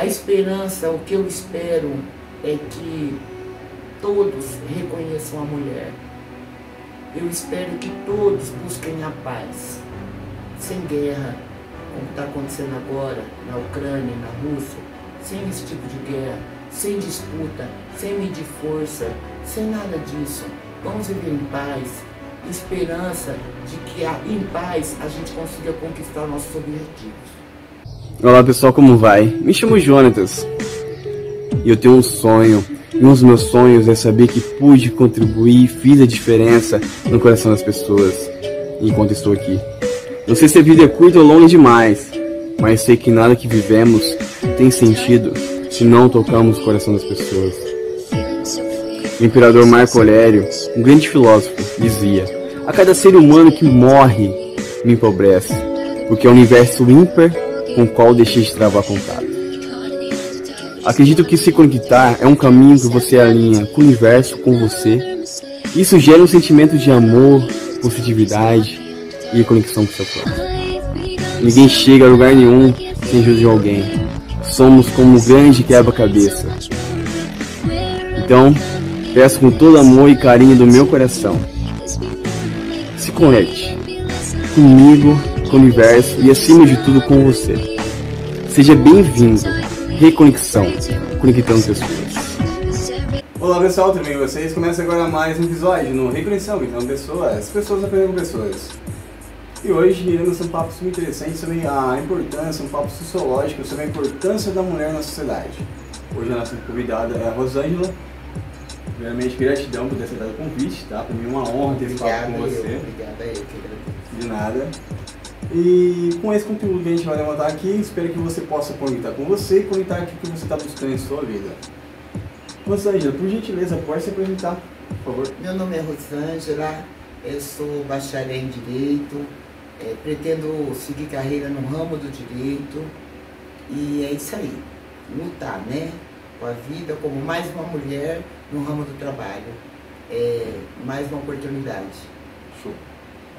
A esperança, o que eu espero é que todos reconheçam a mulher. Eu espero que todos busquem a paz, sem guerra, como está acontecendo agora na Ucrânia, na Rússia, sem esse tipo de guerra, sem disputa, sem medir força, sem nada disso. Vamos viver em paz, esperança de que em paz a gente consiga conquistar nossos objetivos. Olá pessoal, como vai? Me chamo Jonatas e eu tenho um sonho. E um dos meus sonhos é saber que pude contribuir, fiz a diferença no coração das pessoas enquanto estou aqui. Não sei se a vida é curta ou longa demais, mas sei que nada que vivemos tem sentido se não tocamos o coração das pessoas. O imperador Marco Aurélio, um grande filósofo, dizia: A cada ser humano que morre me empobrece, porque é o universo ímpar com o qual deixei de travar contato. Acredito que se conectar é um caminho que você alinha com o universo, com você. Isso gera um sentimento de amor, positividade e conexão com seu corpo. Ninguém chega a lugar nenhum sem ajuda de alguém. Somos como um grande quebra-cabeça. Então, peço com todo amor e carinho do meu coração. Se conecte comigo, com o universo e acima de tudo com você. Seja bem-vindo. Reconexão, conectando pessoas. Olá pessoal, tudo bem com vocês? Começa agora mais um episódio no Reconexão, então pessoas, pessoas aprendendo com pessoas. E hoje iremos um papo super interessante sobre a importância, um papo sociológico sobre a importância da mulher na sociedade. Hoje a nossa convidada é a Rosângela. Primeiramente, gratidão por ter aceitado o convite, tá? Para mim é uma honra ter esse papo com você. Obrigada eu que De nada. E com esse conteúdo que a gente vai levantar aqui, espero que você possa conectar com você e conectar aqui o que você está buscando em sua vida. Rosângela, por gentileza, pode se apresentar, por favor. Meu nome é Rosângela, eu sou bacharel em Direito, é, pretendo seguir carreira no ramo do direito e é isso aí, lutar, né? Com a vida como mais uma mulher no ramo do trabalho, é, mais uma oportunidade. Show.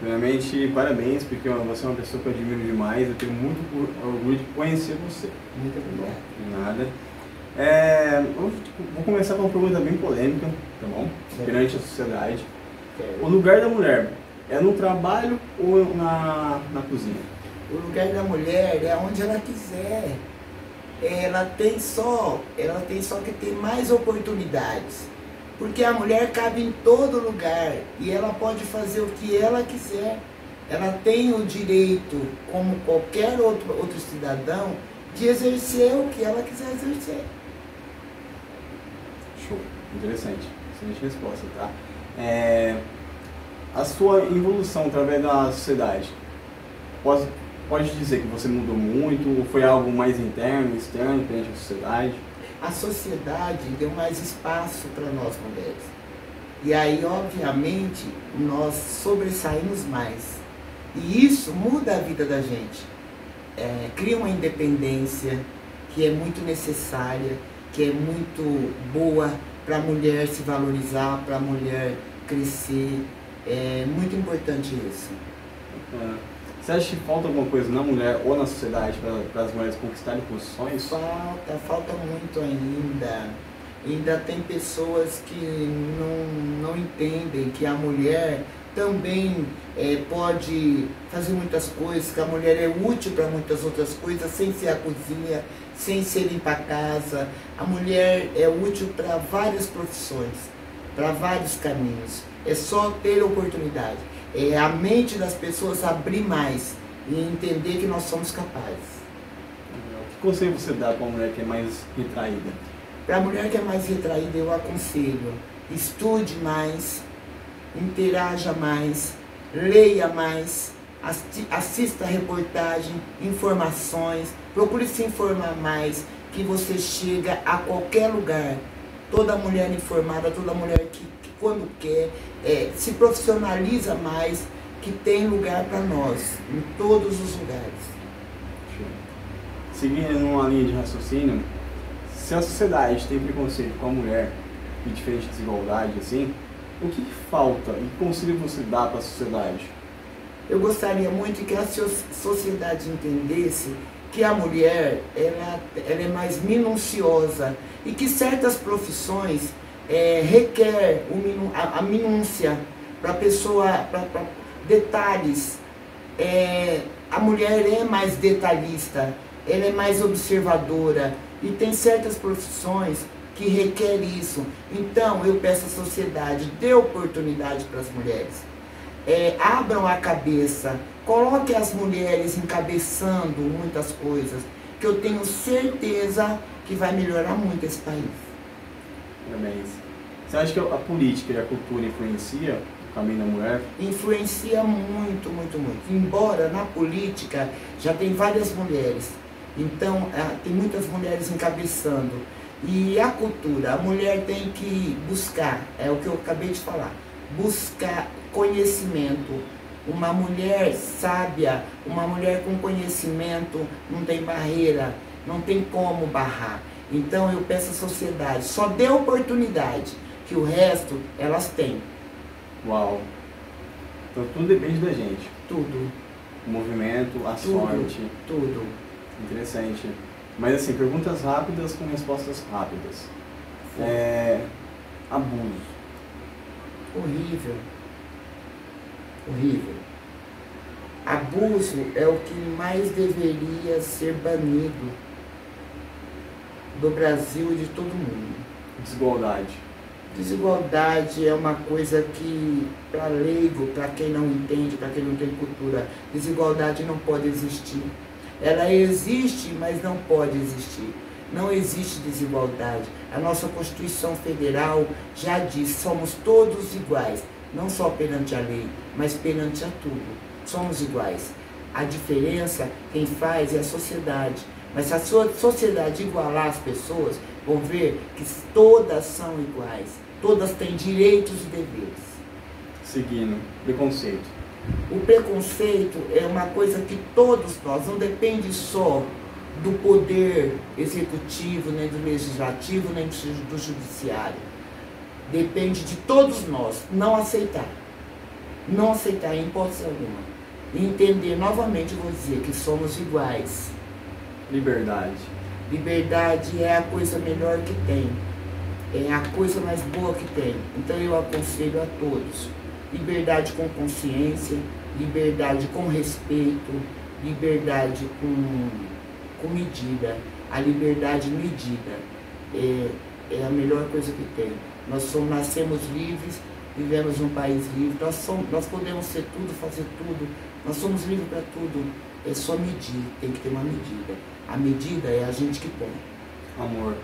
Primeiramente, parabéns, porque você é uma pessoa que eu admiro demais, eu tenho muito orgulho de conhecer você. Muito obrigada. De nada. É, eu vou começar com uma pergunta bem polêmica, tá bom? Perante a sociedade. O lugar da mulher é no trabalho ou na, na cozinha? O lugar da mulher é onde ela quiser. Ela tem só, ela tem só que ter mais oportunidades. Porque a mulher cabe em todo lugar e ela pode fazer o que ela quiser. Ela tem o direito, como qualquer outro, outro cidadão, de exercer o que ela quiser exercer. Show. Interessante. Excelente resposta, tá? É, a sua evolução através da sociedade, pode, pode dizer que você mudou muito ou foi algo mais interno, externo, perante a sociedade? A sociedade deu mais espaço para nós mulheres. E aí, obviamente, nós sobressaímos mais. E isso muda a vida da gente. É, cria uma independência que é muito necessária, que é muito boa para a mulher se valorizar, para a mulher crescer. É muito importante isso. É. Você acha que falta alguma coisa na mulher ou na sociedade para as mulheres conquistarem posições? Falta, falta muito ainda. Ainda tem pessoas que não, não entendem que a mulher também é, pode fazer muitas coisas, que a mulher é útil para muitas outras coisas, sem ser a cozinha, sem ser limpar a casa. A mulher é útil para várias profissões, para vários caminhos. É só ter oportunidade. É a mente das pessoas abrir mais e entender que nós somos capazes. Que conselho você dá para uma mulher que é mais retraída? Para a mulher que é mais retraída, eu aconselho: estude mais, interaja mais, leia mais, assista reportagem, informações, procure se informar mais, que você chega a qualquer lugar. Toda mulher informada, toda mulher que, que quando quer, é, se profissionaliza mais, que tem lugar para nós, em todos os lugares. Seguindo numa linha de raciocínio, se a sociedade tem preconceito com a mulher e diferente desigualdade, assim, o que, que falta e que conselho você dá para a sociedade? Eu gostaria muito que a sociedade entendesse que a mulher ela, ela é mais minuciosa e que certas profissões é, requer o, a, a minúcia para pessoa, para detalhes. É, a mulher é mais detalhista, ela é mais observadora e tem certas profissões que requer isso. Então eu peço à sociedade, dê oportunidade para as mulheres. É, abram a cabeça, Coloque as mulheres encabeçando muitas coisas, que eu tenho certeza que vai melhorar muito esse país. Parabéns. Você acha que a política e a cultura influencia o caminho da mulher? Influencia muito, muito, muito. Embora na política já tem várias mulheres, então é, tem muitas mulheres encabeçando. E a cultura, a mulher tem que buscar, é o que eu acabei de falar, buscar conhecimento, uma mulher sábia, uma mulher com conhecimento, não tem barreira, não tem como barrar. Então eu peço à sociedade, só dê oportunidade, que o resto elas têm. Uau! Então tudo depende da gente. Tudo. O movimento, a tudo, sorte. Tudo. Interessante. Mas assim, perguntas rápidas com respostas rápidas. É, abuso. Horrível horrível. Abuso é o que mais deveria ser banido do Brasil e de todo mundo. Desigualdade. Desigualdade é uma coisa que, para leigo, para quem não entende, para quem não tem cultura, desigualdade não pode existir. Ela existe, mas não pode existir. Não existe desigualdade. A nossa Constituição Federal já diz: somos todos iguais não só perante a lei, mas perante a tudo. Somos iguais. A diferença, quem faz é a sociedade. Mas se a sua sociedade igualar as pessoas, vão ver que todas são iguais. Todas têm direitos e deveres. Seguindo, preconceito. O preconceito é uma coisa que todos nós, não depende só do poder executivo, nem do legislativo, nem do judiciário Depende de todos nós não aceitar. Não aceitar em hipótese alguma. E entender novamente, vou dizer, que somos iguais. Liberdade. Liberdade é a coisa melhor que tem. É a coisa mais boa que tem. Então eu aconselho a todos. Liberdade com consciência, liberdade com respeito, liberdade com, com medida. A liberdade medida é, é a melhor coisa que tem. Nós somos, nascemos livres, vivemos num país livre, nós, somos, nós podemos ser tudo, fazer tudo, nós somos livres para tudo. É só medir, tem que ter uma medida. A medida é a gente que põe. Amor.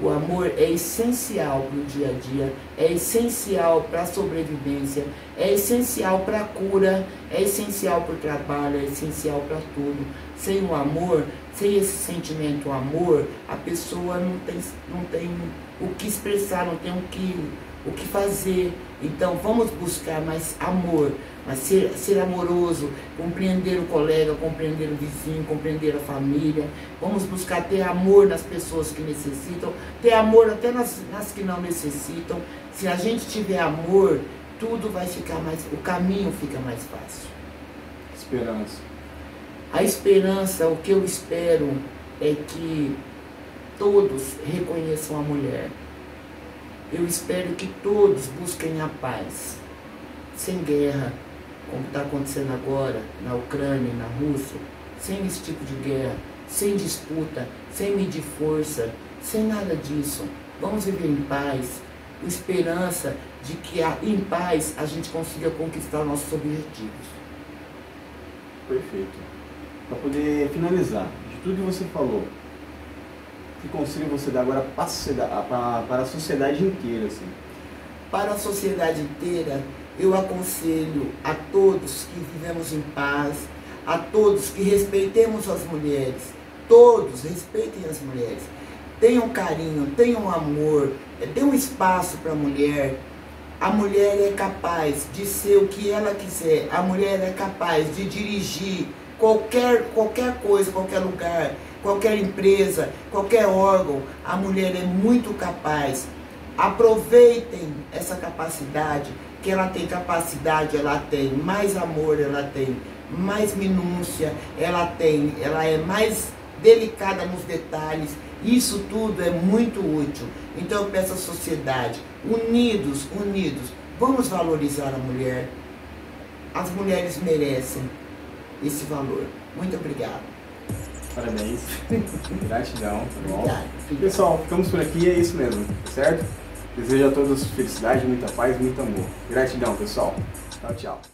O amor é essencial para o dia a dia, é essencial para a sobrevivência, é essencial para a cura, é essencial para o trabalho, é essencial para tudo. Sem o amor, sem esse sentimento, o amor, a pessoa não tem, não tem o que expressar, não tem o que, o que fazer. Então vamos buscar mais amor, mas ser, ser amoroso, compreender o colega, compreender o vizinho, compreender a família. Vamos buscar ter amor nas pessoas que necessitam, ter amor até nas, nas que não necessitam. Se a gente tiver amor, tudo vai ficar mais, o caminho fica mais fácil. Esperança. A esperança, o que eu espero é que todos reconheçam a mulher. Eu espero que todos busquem a paz, sem guerra, como está acontecendo agora na Ucrânia e na Rússia, sem esse tipo de guerra, sem disputa, sem medir força, sem nada disso. Vamos viver em paz, com esperança de que em paz a gente consiga conquistar nossos objetivos. Perfeito. Para poder finalizar, de tudo que você falou, que conselho você dá agora para a sociedade inteira? Assim? Para a sociedade inteira, eu aconselho a todos que vivemos em paz, a todos que respeitemos as mulheres, todos respeitem as mulheres, tenham carinho, tenham amor, eh, dê um espaço para a mulher. A mulher é capaz de ser o que ela quiser, a mulher é capaz de dirigir qualquer, qualquer coisa, qualquer lugar qualquer empresa, qualquer órgão, a mulher é muito capaz. Aproveitem essa capacidade, que ela tem capacidade, ela tem mais amor, ela tem mais minúcia, ela tem, ela é mais delicada nos detalhes. Isso tudo é muito útil. Então eu peço à sociedade, unidos, unidos, vamos valorizar a mulher. As mulheres merecem esse valor. Muito obrigado. Parabéns. Gratidão, tá bom? Pessoal, ficamos por aqui, é isso mesmo, certo? Desejo a todos felicidade, muita paz, muito amor. Gratidão, pessoal. Tchau, tchau.